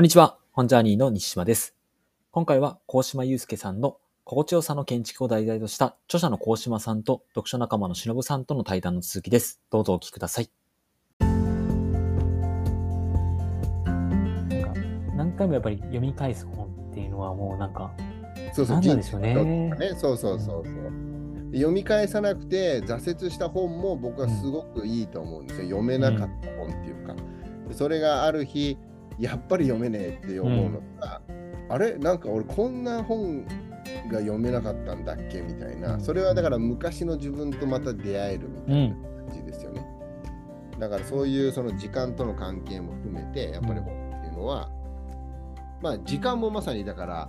こんにちは。本ジャーニーの西島です。今回は、高島祐介さんの心地よさの建築を題材とした著者の高島さんと読書仲間の忍さんとの対談の続きです。どうぞお聞きください。なんか、何回もやっぱり読み返す本っていうのはもうなんか、そうそう、何なんでしょうねねそうそうそうそう。読み返さなくて挫折した本も僕はすごくいいと思うんですよ。読めなかった本っていうか。でそれがある日、やっぱり読めねえって思うのが、あれ？なんか俺こんな本が読めなかったんだっけみたいな。それはだから昔の自分とまた出会えるみたいな感じですよね。だからそういうその時間との関係も含めて、やっぱり本っていうのは、まあ時間もまさにだから、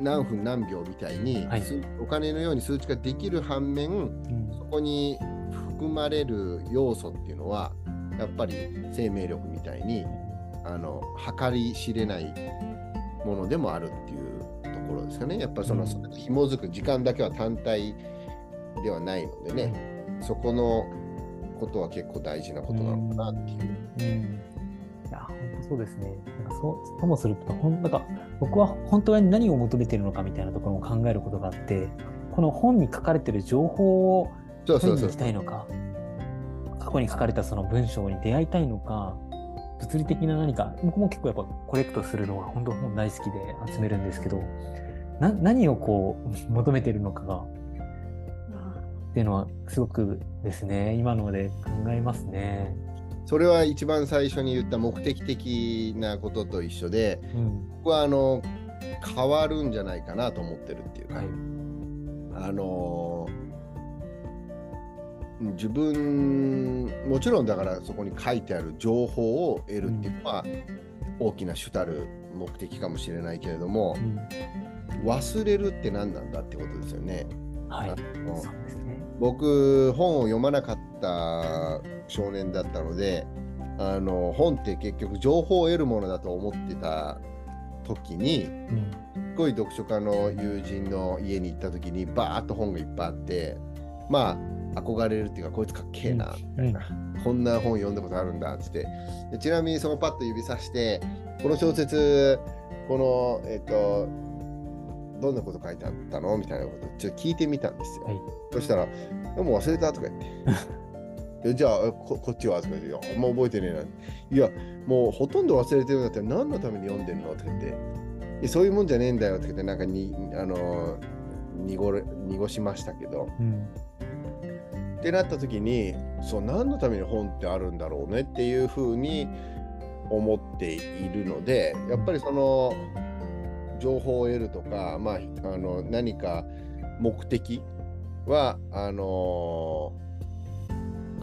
何分何秒みたいに、はい。数お金のように数値化できる反面うん。そこに含まれる要素っていうのはやっぱり生命力みたいにあの計り知れないものでもあるっていうところですかね。やっぱりその、うん。そ紐づく時間だけは単体ではないのでね、そこのことは結構大事なことなのかなっていう。うん。いや、本当そうですね。なんかそうともすると、ほんなんか僕は本当に何を求めているのかみたいなところも考えることがあって、この本に書かれている情報を取りに行きたいのか、過去に書かれたその文章に出会いたいのか、物理的な何か、僕も結構やっぱコレクトするのは本当本大好きで集めるんですけど、な何をこう 求めているのかが、っていうのはすごくですね、今ので考えますね。それは一番最初に言った目的的なことと一緒でうん。僕はあの変わるんじゃないかなと思ってるっていうか、はい。あのー自分もちろんだからそこに書いてある情報を得るっていうのは大きな主たる目的かもしれないけれどもうん忘れるって何なんだってことですよね。はい。ね。僕本を読まなかった少年だったのであの本って結局情報を得るものだと思ってた時にうん。すごい読書家の友人の家に行った時にバーッと本がいっぱいあってまあ憧れるっていうかこいつかっけえな。みたいな、こんな本読んだことあるんだっつって。でちなみにそのパッと指さしてこの小説このえっ、とどんなこと書いてあったのみたいなことちょっと聞いてみたんですよ、はい。そしたら「でも忘れた」とか言って。えじゃあここっちはとか言って「いやあんま覚えてねえな」いやもうほとんど忘れてるんだったら何のために読んでんのとか言って。えそういうもんじゃねえんだよとか言ってなんかにあの濁れ濁しましたけど。うん。ってなった時にそう何のために本ってあるんだろうねっていうふうに思っているのでやっぱりその情報を得るとか、まあ、あの何か目的はあの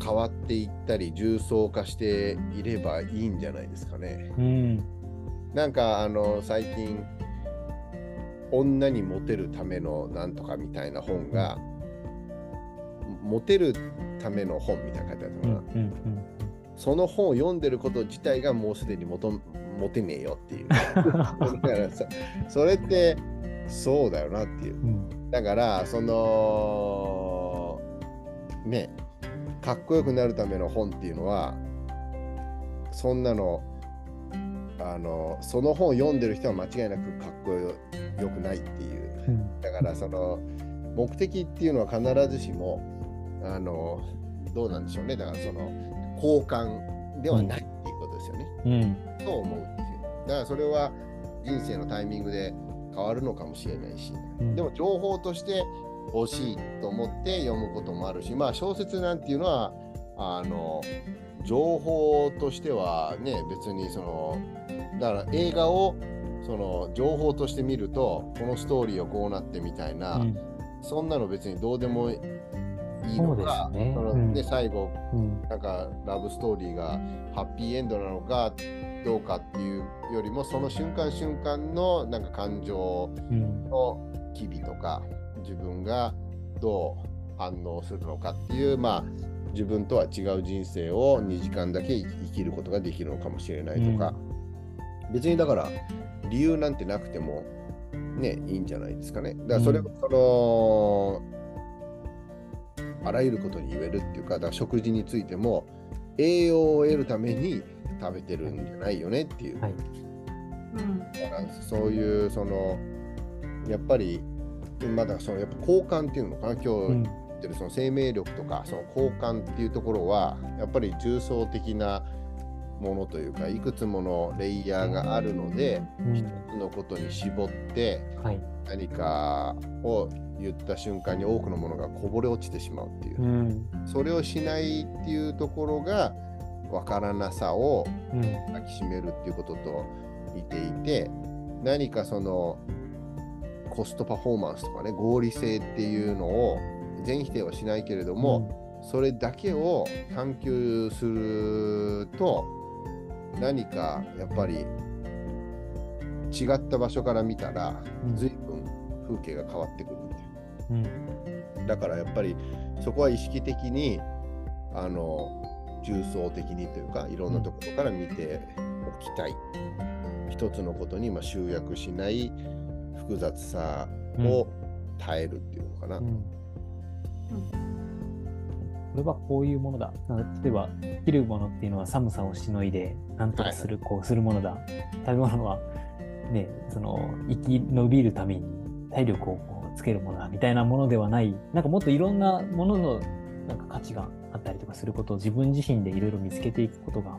変わっていったり重層化していればいいんじゃないですかね。うん。なんかあの最近女にモテるためのなんとかみたいな本がモテるための本みたいなの書いてあるうん。のかな、うん。その本を読んでること自体がもうすでにモトモテねえよっていうだからさそれってそうだよなっていううん。だからそのねかっこよくなるための本っていうのはそんなのあのその本を読んでる人は間違いなくかっこよくないっていううん。だからその目的っていうのは必ずしもあのどうなんでしょうね。だからその交換ではないっていうことですよね、うん。と思うっていう。だからそれは人生のタイミングで変わるのかもしれないし、うん。でも情報として欲しいと思って読むこともあるしまあ小説なんていうのはあの情報としてはね別にそのだから映画をその情報として見るとこのストーリーはこうなってみたいな、うん。そんなの別にどうでもいいのかねうんで最後うん。なんかラブストーリーがハッピーエンドなのかどうかっていうよりもその瞬間瞬間のなんか感情うん。の機微とか自分がどう反応するのかっていうまあ自分とは違う人生を2時間だけ生きることができるのかもしれないとか、別にだから理由なんてなくてもねいいんじゃないですかね。だからそれをその、あらゆることに言えるっていうかだから食事についても栄養を得るために食べてるんじゃないよねっていう。はい。うんだからそういうそのやっぱりまだそのやっぱ交換っていうのかな今日うん言ってるその生命力とかその交換っていうところはやっぱり重層的なものというかいくつものレイヤーがあるのでうん。一つのことに絞ってはい。何かを言った瞬間に多くのものがこぼれ落ちてしまうっていう。うん。それをしないっていうところが分からなさをうん。抱きしめるっていうことと似ていて何かそのコストパフォーマンスとかね合理性っていうのを全否定はしないけれども、それだけを探求すると何かやっぱり違った場所から見たらうん。随分風景が変わってくるみたいうん。なだからやっぱりそこは意識的にあの重層的にというかいろんなところから見ておきたい、一つのことにまあ集約しない複雑さを耐えるっていうのかな、うん。これはこういうものだ。例えば、生きるものっていうのは寒さをしのいで、なんとかする、こうするものだ。食べ物は、ね、その、生き延びるために体力をこうつけるものだ、みたいなものではない、なんかもっといろんなもののなんか価値があったりとかすることを自分自身でいろいろ見つけていくことが、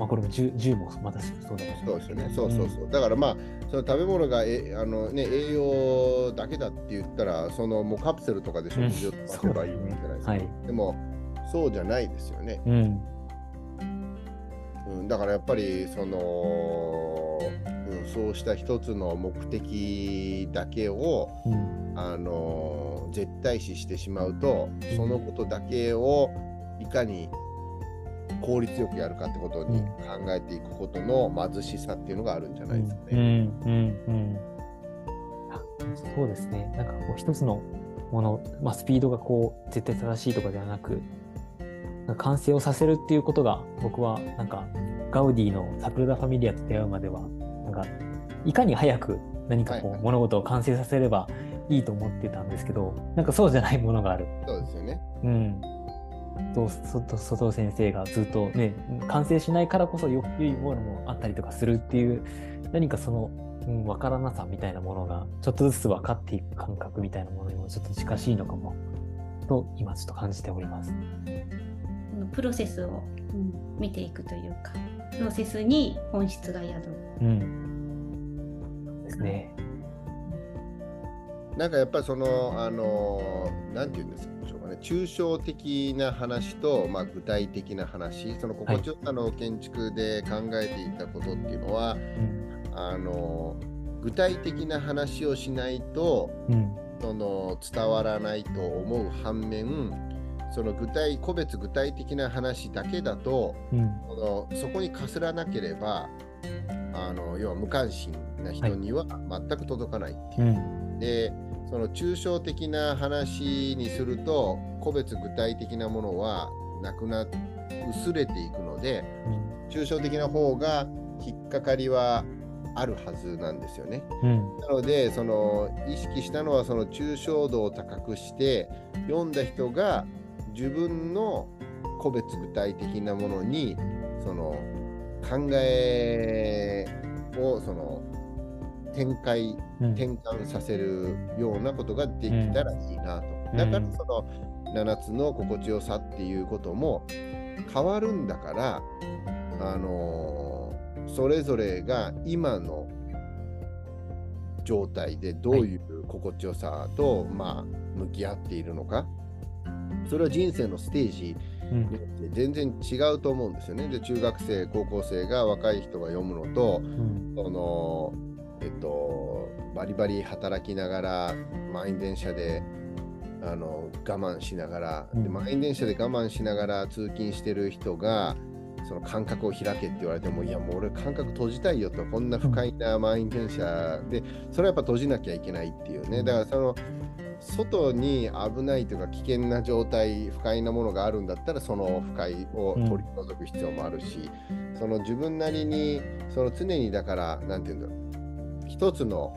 まあこれも銃銃もまたそうだそうですよね。そうそうそう。だからまあ、その食べ物がえあの、ね、栄養だけだって言ったら、そのもうカプセルとかで食事をとせばいいわけじゃないですか。はい。でも、そうじゃないですよね。うん。うん、だからやっぱり、その、うん、そうした一つの目的だけを、うん。あの絶対視してしまうと、そのことだけをいかに効率よくやるかってことにうん考えていくことの貧しさっていうのがあるんじゃないですかうんね。うんうんあそうですね。なんかこう一つのもの、まあ、スピードがこう絶対正しいとかではなく、完成をさせるっていうことが僕はなんかガウディのサグラダ・ファミリアと出会うまでは、なんかいかに早く何かこはいはいう物事を完成させればいいと思ってたんですけど、なんかそうじゃないものがある。そうですよね。うん。外尾先生がずっとね、完成しないからこそよ良いものもあったりとかするっていう、何かその、うん、分からなさみたいなものが、ちょっとずつ分かっていく感覚みたいなものにもちょっと近しいのかも、と、今ちょっと感じております。プロセスを、うん見ていくというかプロセスに本質が宿る。うん。ですね。なんかやっぱりその、あのなんて言うんですかね、抽象的な話と、まあ、具体的な話、その心地よさの建築で考えていたことっていうのは、うん。あの具体的な話をしないとうん。その伝わらないと思う反面その具体個別具体的な話だけだとうん。そのそこにかすらなければあの要は無関心な人には全く届かないっていううん。でその抽象的な話にすると個別具体的なものはなくな薄れていくので抽象的な方が引っかかりはあるはずなんですよね。うん。なのでその意識したのはその抽象度を高くして読んだ人が自分の個別具体的なものにその考えをその展開うん。転換させるようなことができたらいいなと。うんだからその7つの心地よさっていうことも変わるんだから、あのーそれぞれが今の状態でどういう心地よさと、まあ、向き合っているのか。それは人生のステージうんによって全然違うと思うんですよね。で中学生高校生が若い人が読むのとうん。そのえっとバリバリ働きながら満員電車であの我慢しながら、でうん。満員電車で我慢しながら通勤してる人がその感覚を開けって言われてもいやもう俺感覚閉じたいよと。こんな不快な満員電車でそれはやっぱ閉じなきゃいけないっていうね。だからその外に危ないというか危険な状態不快なものがあるんだったらその不快を取り除く必要もあるし、その自分なりにその常にだからなんていうんだろう一つの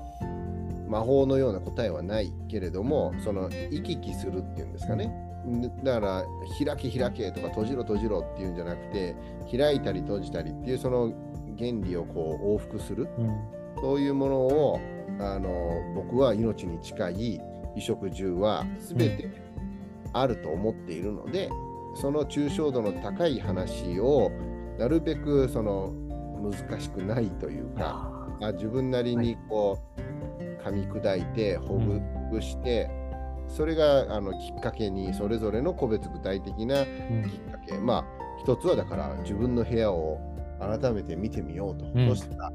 魔法のような答えはないけれどもその行き来するっていうんですかね。だから開け開けとか閉じろ閉じろっていうんじゃなくて開いたり閉じたりっていうその原理をこう往復する。うん。そういうものをあの僕は命に近い衣食住は全てあると思っているので、その抽象度の高い話をなるべくその難しくないというかあ自分なりにこう噛み砕いてほぐして、それがあのきっかけにそれぞれの個別具体的なきっかけ。まあ一つはだから自分の部屋を改めて見てみようと、うん。そしたら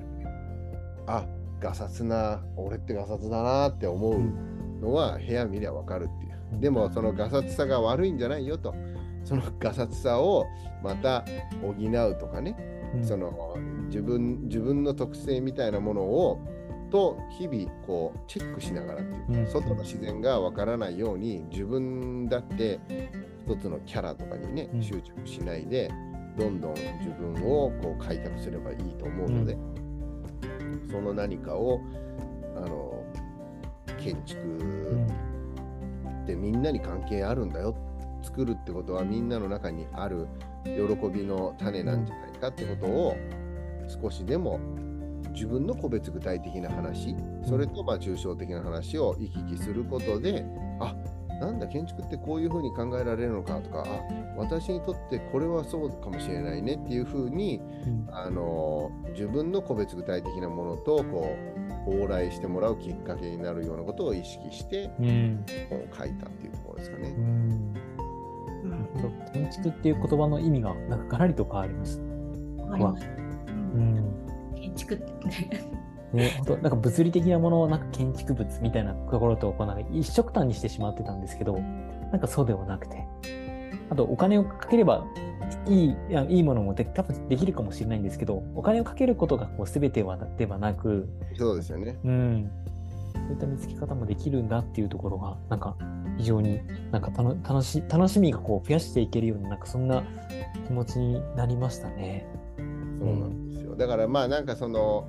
あガサツな俺ってガサツだなって思うのは部屋見りゃ分かるっていう。うん。でもそのガサツさが悪いんじゃないよと。そのガサツさをまた補うとかね、うんその自分自分の特性みたいなものをと日々こうチェックしながらっていうか、うん。外の自然がわからないように自分だって一つのキャラとかにね、うん。執着しないでどんどん自分をこう開拓すればいいと思うので、その何かをあの建築うん。ってみんなに関係あるんだよ。作るってことはみんなの中にある喜びの種なんじゃない？かってことを少しでも自分の個別具体的な話それとまあ抽象的な話を行き来することであなんだ建築ってこういうふうに考えられるのかとかあ私にとってこれはそうかもしれないねっていうふうにうん。あの自分の個別具体的なものとこう往来してもらうきっかけになるようなことを意識してうん。本を書いたっていうところですかね。う。ん。なるほど。建築っていう言葉の意味がなんかガラリと変わります。あります。うん建築ってね。ね、本当なんか物理的なものをなんか建築物みたいなところとこうなんか一色単にしてしまってたんですけど、なんかそうではなくて、あとお金をかければいいいやいいものもで多分できるかもしれないんですけど、お金をかけることがこう全てはではなく、そうですよね。うん、そういった見つけ方もできるんだっていうところが、なんか非常になんか楽楽し楽しみがこう増やしていけるような、なんかそんな気持ちになりましたね。そうなんですよ。だからまあなんかその、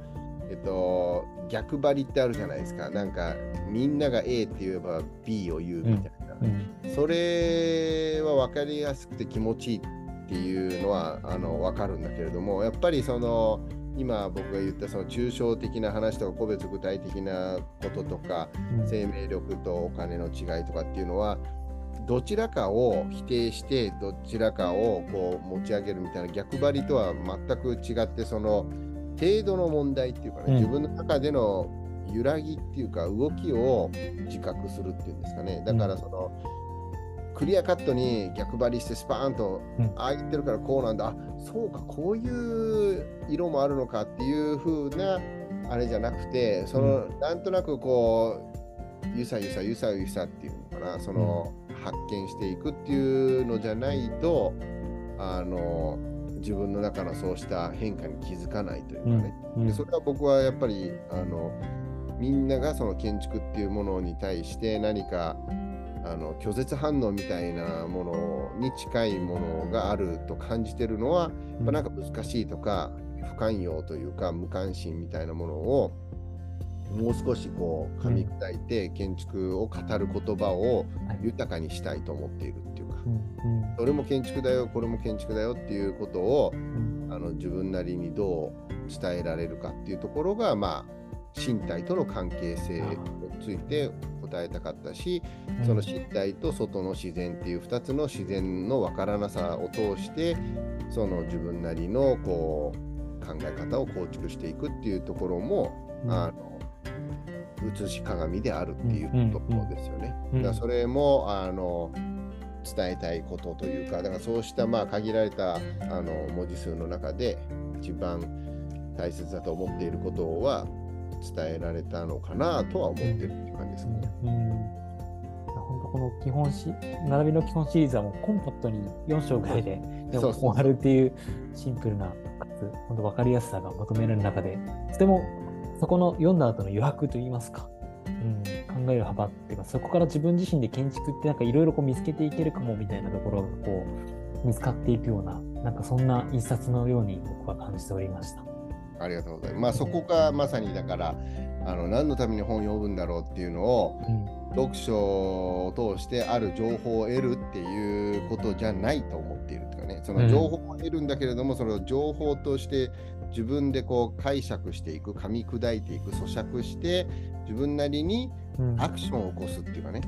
えっと、逆張りってあるじゃないですか。なんかみんなが A って言えば B を言うみたいな。うんそれは分かりやすくて気持ちいいっていうのはあの分かるんだけれどもやっぱりその今僕が言ったその抽象的な話とか個別具体的なこととかうん生命力とお金の違いとかっていうのはどちらかを否定してどちらかをこう持ち上げるみたいな逆張りとは全く違ってその程度の問題っていうかね、うん。自分の中での揺らぎっていうか動きを自覚するっていうんですかね。だからその、クリアカットに逆張りしてスパーンと、うん。ああ言ってるからこうなんだ。あそうかこういう色もあるのかっていう風なあれじゃなくてその、なんとなくこうゆさゆさゆさゆさっていうのかな。その、発見していくっていうのじゃないとあの自分の中のそうした変化に気づかないというかね、うんでそれは僕はやっぱりあのみんながその建築っていうものに対して何かあの拒絶反応みたいなものに近いものがあると感じてるのは、やっぱなんか難しいとか不寛容というか無関心みたいなものをもう少しこう噛み砕いて建築を語る言葉をはい。豊かにしたいと思っているっていうか、それも建築だよこれも建築だよっていうことをうん。あの自分なりにどう伝えられるかっていうところがまあ身体との関係性について答えたかったし、その身体と外の自然っていう2つの自然の分からなさを通してその自分なりのこう考え方を構築していくっていうところも、うん。あの写し鏡であるっていうところですよね。それもあの伝えたいことというかだからそうしたまあ限られたあの文字数の中で一番大切だと思っていることは伝えられたのかなとは思ってるっていう感じですね。うん本当この基本し並びの基本シリーズはもうコンパクトに4章ぐらいででも終わるっていうシンプルなかつ本当分かりやすさが求められる中でとてもそこの読んだ後の余白といいますか、うん、考える幅っていうかそこから自分自身で建築ってなんかいろいろ見つけていけるかもみたいなところがこう見つかっていくようななんかそんな一冊のように僕は感じておりました。ありがとうございます。まあそこがまさにだからあの何のために本を読むんだろうっていうのをうん。読書を通してある情報を得るっていうことじゃないと思っているとかね。その情報を得るんだけれども、その情報として自分でこう解釈していく噛み砕いていく咀嚼して自分なりにうん。アクションを起こすっていうかね。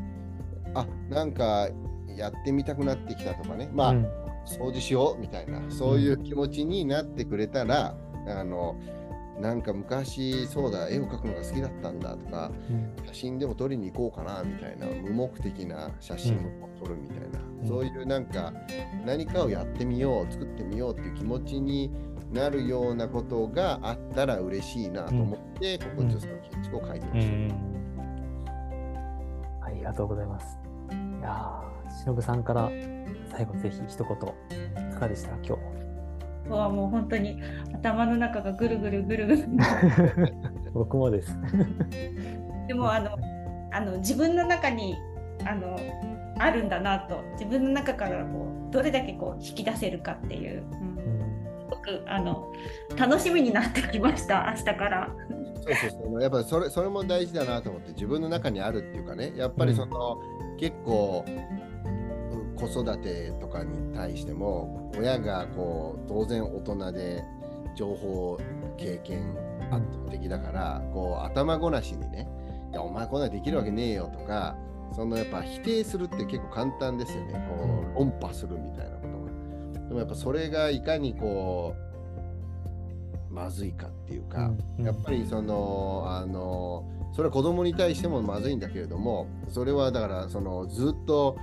あなんかやってみたくなってきたとかね。まあ、うん。掃除しようみたいなそういう気持ちになってくれたら、あのなんか昔そうだ絵を描くのが好きだったんだとかうん。写真でも撮りに行こうかなみたいな無目的な写真を撮るみたいな、うん。そういうなんか何かをやってみよう作ってみようっていう気持ちになるようなことがあったら嬉しいなと思って、ここうん。ジュースの建築を書いてまうした。ん。ありがとうございます。いやー、しのぶさんから最後ぜひ一言、いかがでした？か、今日。はもう本当に頭の中がぐるぐるぐるぐる。僕もです。でもあのあの自分の中にあのあるんだなと。自分の中からこうどれだけこう引き出せるかっていう、うん。うんすごくあの楽しみになってきました明日から。そうそうそう。やっぱりそれそれも大事だなと思って自分の中にあるっていうかね。やっぱりその、結構う子育てとかに対しても親がこう当然大人で情報経験圧倒的だからこう頭ごなしにね「いやお前こんなんできるわけねえよ」とかそのやっぱ否定するって結構簡単ですよね。こう論破するみたいなことが。でもやっぱそれがいかにこうまずいかっていうか、うん。やっぱりそのあのそれは子供に対してもまずいんだけれどもそれはだからそのずっと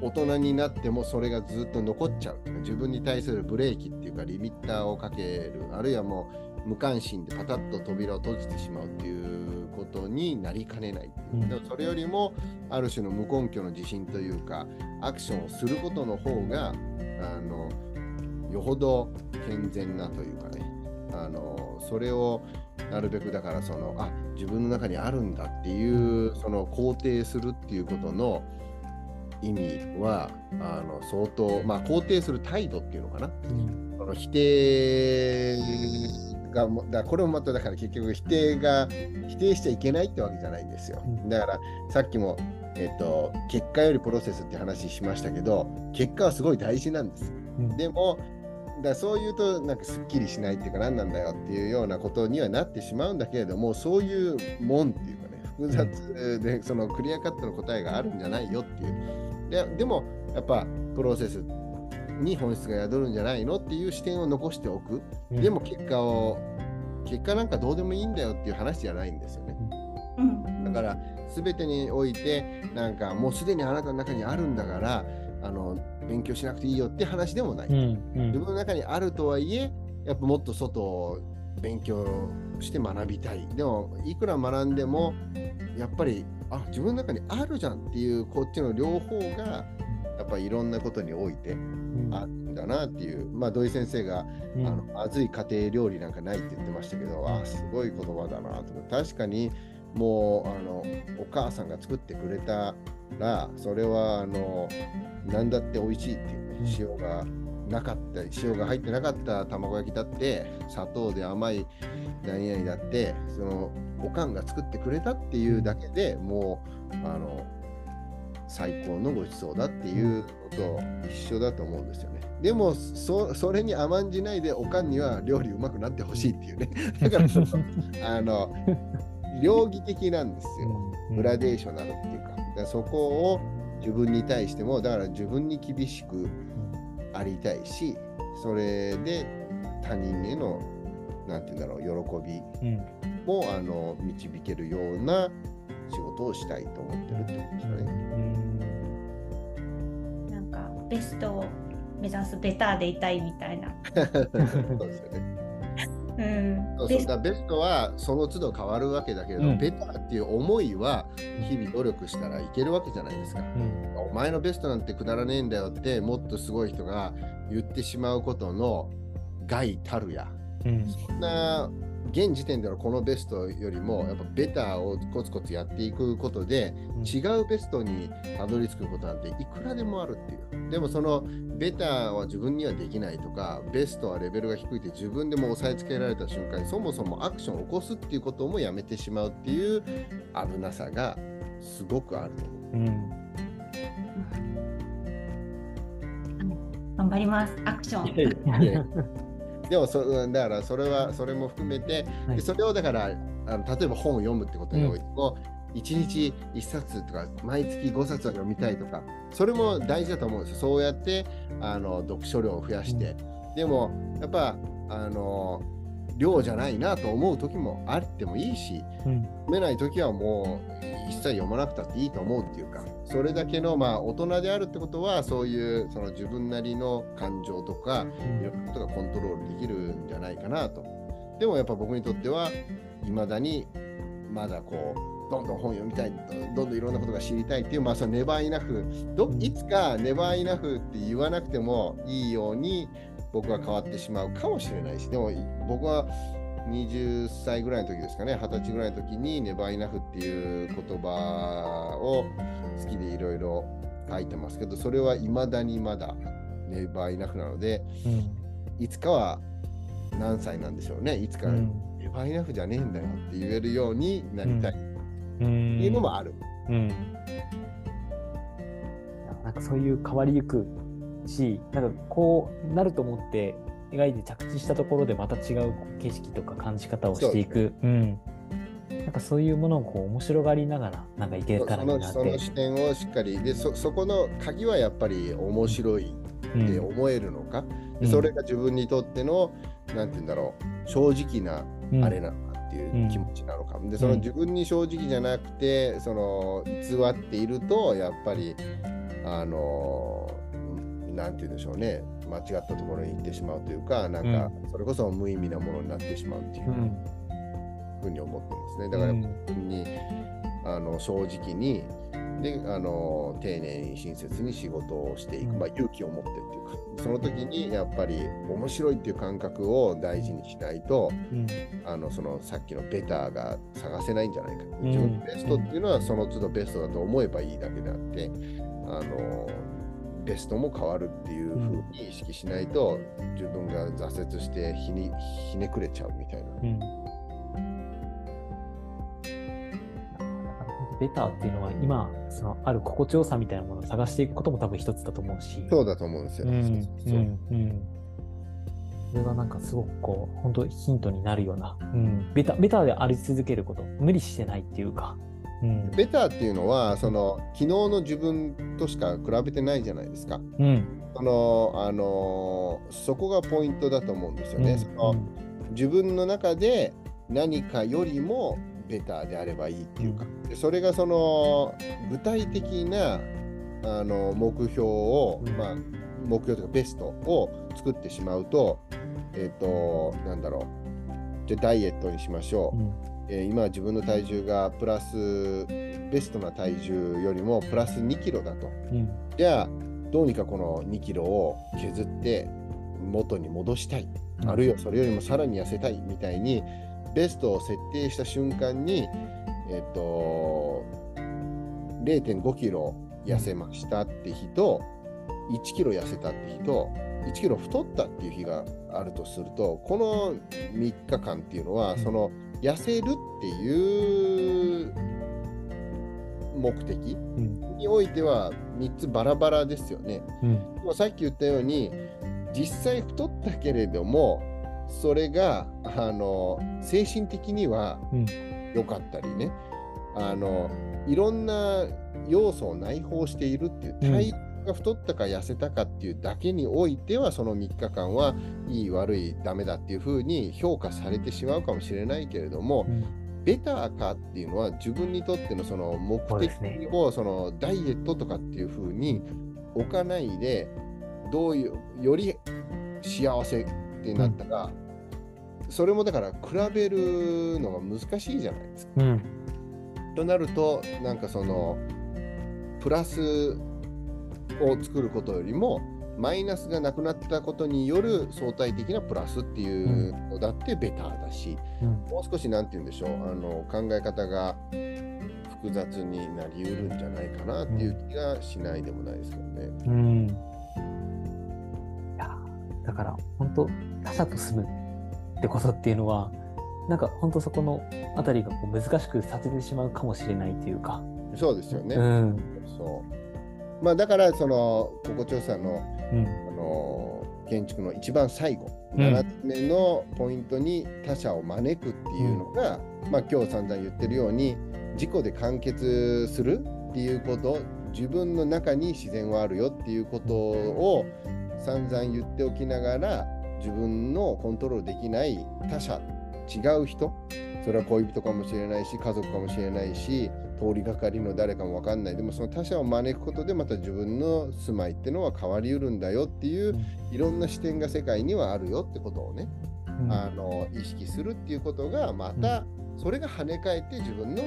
大人になってもそれがずっと残っちゃう自分に対するブレーキっていうかリミッターをかけるあるいはもう無関心でパタッと扉を閉じてしまうっていうことになりかねないう、うん。でもそれよりもある種の無根拠の自信というかアクションをすることの方があのよほど健全なというかね。あのそれをなるべくだからそのあ自分の中にあるんだっていうその肯定するっていうことの意味はあの相当まあ肯定する態度っていうのかな。うん。その否定がもだからこれもまただから結局否定が否定しちゃいけないってわけじゃないんですよ。うん。だからさっきもえっと結果よりプロセスって話しましたけど結果はすごい大事なんです。うん。でもだそう言うとなんかすっきりしないっていうか何なんだよっていうようなことにはなってしまうんだけれどもそういうもんっていうかね複雑でそのクリアカットの答えがあるんじゃないよっていうででもやっぱプロセスに本質が宿るんじゃないのっていう視点を残しておく。うん。でも結果を結果なんかどうでもいいんだよっていう話じゃないんですよね。うん。だから全てにおいてなんかもうすでにあなたの中にあるんだからあの勉強しなくていいよって話でもない、うんうん。自分の中にあるとはいえやっぱもっと外を勉強して学びたい。でもいくら学んでもやっぱりあ自分の中にあるじゃんっていうこっちの両方がやっぱりいろんなことにおいてうん。あるんだなっていうまあ土井先生がうん。あのまずい家庭料理なんかないって言ってましたけど、あすごい言葉だなと確かにもうあのお母さんが作ってくれたらそれはあの何だって美味しいっていうね、うん。塩がなかった塩が入ってなかった卵焼きだって砂糖で甘い何々だってそのおかんが作ってくれたっていうだけでもうあの最高のごちそうだっていうのと一緒だと思うんですよね。でもそそれに甘んじないでおかんには料理うまくなってほしいっていうね。だからそのあの両義的なんですよ。グラデーショナルっていうか。だからそこを自分に対してもだから自分に厳しくありたいしそれで他人へのなんて言うんだろう喜びうんもあの導けるような仕事をしたいと思ってるってことですかね。なんかベストを目指すベターでいたいみたいな。そうですよね。うんそうそうベスだベストはその都度変わるわけだけれど、うんベターっていう思いは日々努力したらいけるわけじゃないですか。うんお前のベストなんてくだらねえんだよってもっとすごい人が言ってしまうことの害たるや。うんそんな現時点でのこのベストよりもやっぱベターをコツコツやっていくことで違うベストにたどり着くことなんていくらでもあるっていう。でもそのベターは自分にはできないとかベストはレベルが低いって自分でも押さえつけられた瞬間にそもそもアクションを起こすっていうこともやめてしまうっていう危なさがすごくあると思う。うん。頑張ります、アクション。でもそだからそれはそれも含めて、はい、それをだからあの例えば本を読むってことにおいても、うん、1日1冊とか毎月5冊は読みたいとかそれも大事だと思うんですよ。そうやってあの読書量を増やして、うん、でもやっぱあの量じゃないなと思う時もあってもいいし、うん、読めない時はもう一切読まなくたっていいと思うっていうかそれだけのまあ大人であるってことはそういうその自分なりの感情とかいろん。なことがコントロールできるんじゃないかなと。でもやっぱ僕にとってはいまだにまだこうどんどん本読みたいどんどんいろんなことが知りたいっていうまあそのネバーイナフどいつかネバーイナフって言わなくてもいいように僕は変わってしまうかもしれないし。でも僕は20歳ぐらいの時ですかね20歳ぐらいの時にネバーイナフっていう言葉を好きでいろいろ書いてますけどそれはいまだにまだネバーイナフなので、うん、いつかは何歳なんでしょうね。いつか、ネバーイナフじゃねえんだよって言えるようになりたい。っていうのもある。うん、うん、なんかそういう変わりゆくしなんかこうなると思って描いて着地したところでまた違う景色とか感じ方をしていく。ううんなんかそういうものをこう面白がりながらなんかいけたらいいなって。その視点をしっかりでそそこの鍵はやっぱり面白いって思えるのか、うん、それが自分にとってのなんて言うんだろう正直なあれなのかっていう気持ちなのか、うん、でその自分に正直じゃなくてその偽っているとやっぱりあのなんて言うんでしょうね。間違ったところに行ってしまうというかなんかそれこそ無意味なものになってしまうっていう。うんふうに思ってますね。だから自分に、うん、あの正直にであの丁寧に親切に仕事をしていく、まあ、勇気を持ってっていうかその時にやっぱり面白いっていう感覚を大事にしないと、うん、あのそのさっきのベターが探せないんじゃないか、自分のベストっていうのはその都度ベストだと思えばいいだけであってあのベストも変わるっていうふうに意識しないと、自分が挫折してひねくれちゃうみたいな。うんベターっていうのは今そのある心地よさみたいなものを探していくことも多分一つだと思うし。そうだと思うんですよ、うんうんうん、それがなんかすごくこう本当ヒントになるような、うん、ベタベターであり続けること。無理してないっていうか、うん、ベターっていうのはその昨日の自分としか比べてないじゃないですか、うん、そのあのそこがポイントだと思うんですよね、うん、その自分の中で何かよりもベターであればいいっていうか、うん、それがその具体的なあの目標を、うん、まあ、目標というかベストを作ってしまうと、えっ、ー、と、なんだろう、じゃダイエットにしましょう。うん、えー、今自分の体重がプラス、ベストな体重よりもプラス2キロだと。うん、じゃあ、どうにかこの2キロを削って元に戻したい。あるいはそれよりもさらに痩せたいみたいに、ベストを設定した瞬間に、えっと、0.5キロ痩せましたって日と、1キロ痩せたって日と、1キロ太ったっていう日があるとすると、この3日間っていうのは、その痩せるっていう目的においては3つバラバラですよね。うん、さっき言ったように、実際太ったけれども、それがあの精神的には良かったりね、うん、あのいろんな要素を内包しているっていう体が太ったか痩せたかっていうだけにおいてはその3日間はいい悪いダメだっていうふうに評価されてしまうかもしれないけれども、うん、ベターかっていうのは自分にとってのその目的をそのダイエットとかっていうふうに置かないでどういうより幸せってなったら、うん、それもだから比べるのが難しいじゃないですか。うん、となるとなんかそのプラスを作ることよりもマイナスがなくなったことによる相対的なプラスっていうのだってベターだし、うんもう少しなんて言うんでしょうあの考え方が複雑になりうるんじゃないかなっていう気がしないでもないですけどね。うん。だから本当他者と住むってことっていうのはなんか本当そこのあたりがこう難しくさせてしまうかもしれないというか。そうですよね。うん。そうまあ、だからその心地よさのうん。あの建築の一番最後、うん7つ目のポイントに他者を招くっていうのが、まあ、今日散々言ってるように自己で完結するっていうこと自分の中に自然はあるよっていうことを散々言っておきながら自分のコントロールできない他者違う人それは恋人かもしれないし家族かもしれないし通りがかりの誰かも分かんない。でもその他者を招くことでまた自分の住まいってのは変わりうるんだよ。っていういろんな視点が世界にはあるよってことをね、うん。あの意識するっていうことがまたそれが跳ね返って自分の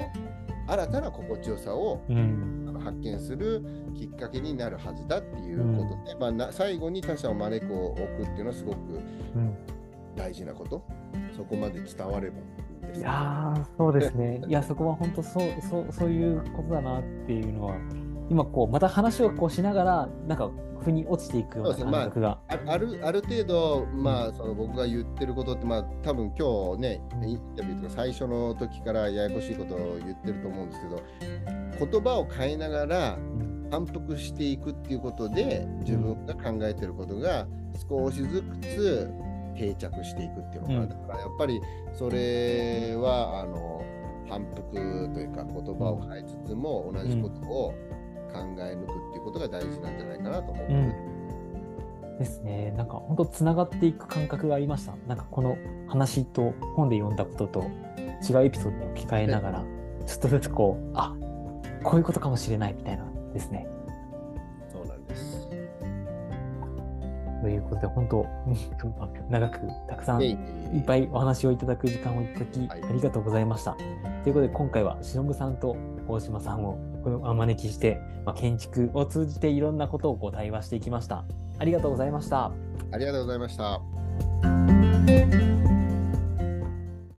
新たな心地よさをうん発見するきっかけになるはずだっていうことで、まあ、な最後に他者を招くを置くっていうのはすごくうん。大事なこと。そこまで伝わればいいですいやーそうですね。いや、そこは本当そう、そう、そういうことだなっていうのは、今こう、また話をこうしながら、なんか、腑に落ちていくような感覚が。ああるある程度、まあ、その僕が言ってることって、まあ、多分今日ね、インタビューとか最初の時からややこしいことを言ってると思うんですけど、言葉を変えながらうん反復していくっていうことで、自分が考えてることが少しずつ定着していくっていうのかな。うんだからやっぱりそれは、あの、反復というか言葉を変えつつも同じことを考え抜くっていうことが大事なんじゃないかなと思ってる。ですね。なんか本当つながっていく感覚がありました。なんかこの話と本で読んだことと違うエピソードを聞き換えながら、ちょっとずつこう、あこういうことかもしれないみたいなですね。そうなんです。ということで、本当、う ん長くたくさんいいっぱいお話をいただく時間をいただき、はいありがとうございました。ということで、今回は忍さんと大島さんをお招きして、まあ、建築を通じていろんなことをこう対話していきました。ありがとうございました。ありがとうございました。